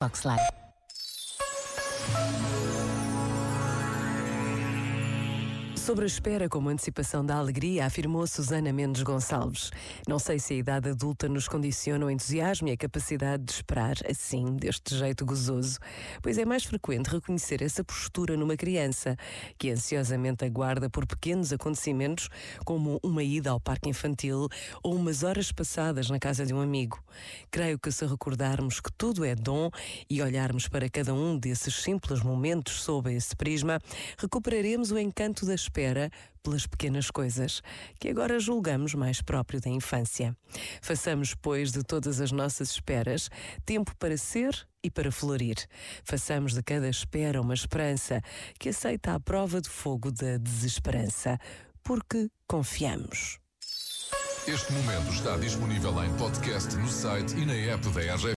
Looks Life. Sobre a espera como antecipação da alegria, afirmou Susana Mendes Gonçalves. Não sei se a idade adulta nos condiciona o entusiasmo e a capacidade de esperar assim, deste jeito gozoso, pois é mais frequente reconhecer essa postura numa criança, que ansiosamente aguarda por pequenos acontecimentos, como uma ida ao parque infantil ou umas horas passadas na casa de um amigo. Creio que se recordarmos que tudo é dom e olharmos para cada um desses simples momentos sob esse prisma, recuperaremos o encanto da espera espera pelas pequenas coisas, que agora julgamos mais próprio da infância. Façamos, pois, de todas as nossas esperas tempo para ser e para florir. Façamos de cada espera uma esperança que aceita a prova de fogo da desesperança, porque confiamos. Este momento está disponível em podcast no site e na app da RGF.